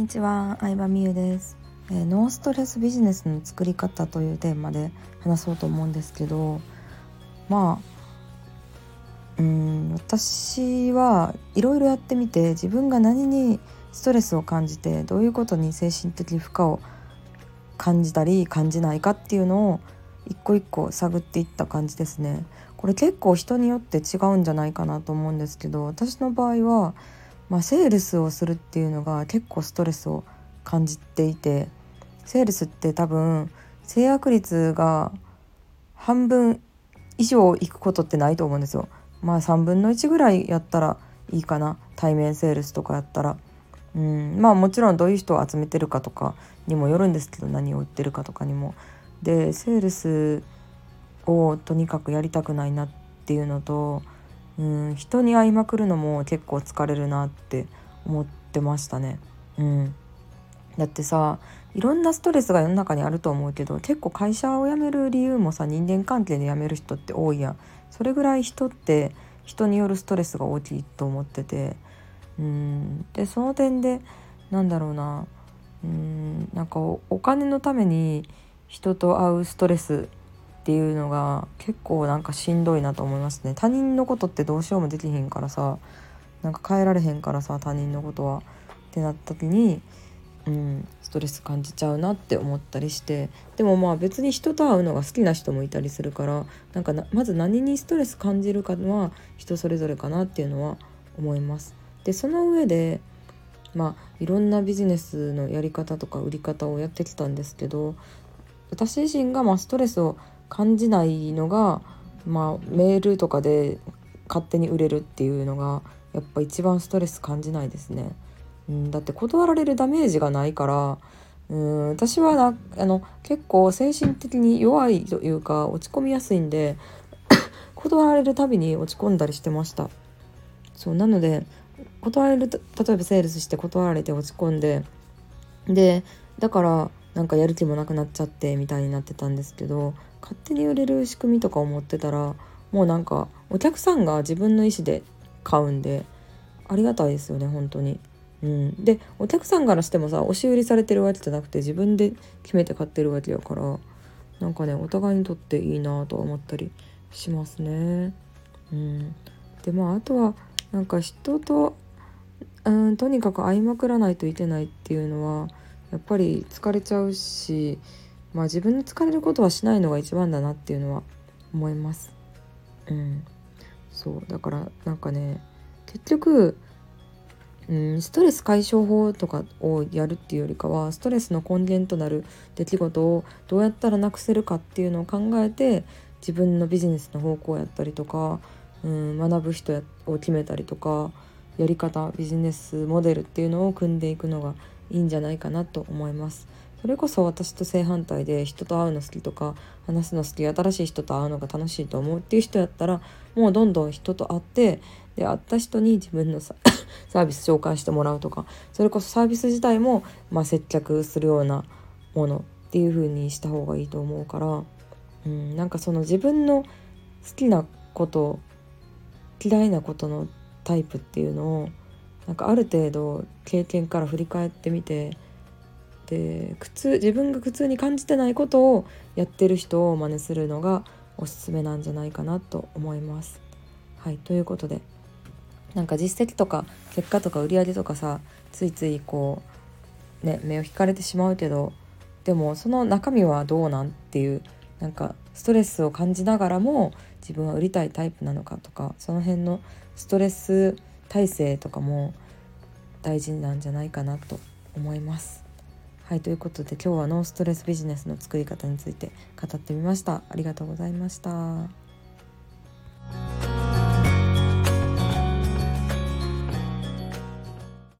にちは、相葉美優です、えー、ノーストレスビジネスの作り方というテーマで話そうと思うんですけどまあうん私はいろいろやってみて自分が何にストレスを感じてどういうことに精神的負荷を感じたり感じないかっていうのを一個一個探っていった感じですね。これ結構人によって違うんじゃないかなと思うんですけど私の場合はまあ、セールスをするっていうのが結構ストレスを感じていてセールスって多分制約率が半分以上いくことってないと思うんですよ。まあ3分の1ぐらいやったらいいかな対面セールスとかやったら。うんまあもちろんどういう人を集めてるかとかにもよるんですけど何を売ってるかとかにも。でセールスをとにかくやりたくないなっていうのとうん人に会いまくるのも結構疲れるなって思ってましたね。うん、だってさいろんなストレスが世の中にあると思うけど結構会社を辞める理由もさ人間関係で辞める人って多いやん。それぐらい人って人によるストレスが大きいと思っててうんでその点でなんだろうなうんなんかお金のために人と会うストレスっていうのが結構なんかしんどいなと思いますね。他人のことってどうしようもできへんからさなんか変えられへんからさ他人のことは。ってなった時にうんストレス感じちゃうなって思ったりして。でもまあ別に人と会うのが好きな人もいたりするからなんかまず何にストレス感じるかは人それぞれかなっていうのは思います。でその上でまあいろんなビジネスのやり方とか売り方をやってきたんですけど私自身がまあストレスを感じないのが、まあ、メールとかで勝手に売れるっていうのがやっぱ一番ストレス感じないですね。うん、だって断られるダメージがないからうん私はなあの結構精神的に弱いというか落ち込みやすいんで 断られるたびに落ち込んだりしてました。そうなので断られる例えばセールスして断られて落ち込んででだからなんかやる気もなくなっちゃってみたいになってたんですけど勝手に売れる仕組みとか思ってたらもうなんかお客さんが自分の意思で買うんでありがたいですよね本当に。うん、でお客さんからしてもさ押し売りされてるわけじゃなくて自分で決めて買ってるわけやからなんかねお互いにとっていいなとは思ったりしますね。うん、でまああとはなんか人とうんとにかく会いまくらないといけないっていうのはやっぱり疲れちゃうしまあ自分の疲れることはしないのが一番だなっていうのは思います。うん、そうだからなんかね結局、うん、ストレス解消法とかをやるっていうよりかはストレスの根源となる出来事をどうやったらなくせるかっていうのを考えて自分のビジネスの方向やったりとか、うん、学ぶ人を決めたりとかやり方ビジネスモデルっていうのを組んでいくのがいいんじゃないかなと思います。それこそ私と正反対で人と会うの好きとか話すの好き新しい人と会うのが楽しいと思うっていう人やったらもうどんどん人と会ってで会った人に自分の サービス紹介してもらうとかそれこそサービス自体も、まあ、接客するようなものっていう風にした方がいいと思うから、うん、なんかその自分の好きなこと嫌いなことのタイプっていうのをなんかある程度経験から振り返ってみてで苦痛自分が苦痛に感じてないことをやってる人を真似するのがおすすめなんじゃないかなと思います。はいということでなんか実績とか結果とか売り上げとかさついついこうね目を引かれてしまうけどでもその中身はどうなんっていうなんかストレスを感じながらも自分は売りたいタイプなのかとかその辺のストレス耐性とかも大事なんじゃないかなと思います。はいということで今日はノーストレスビジネスの作り方について語ってみましたありがとうございました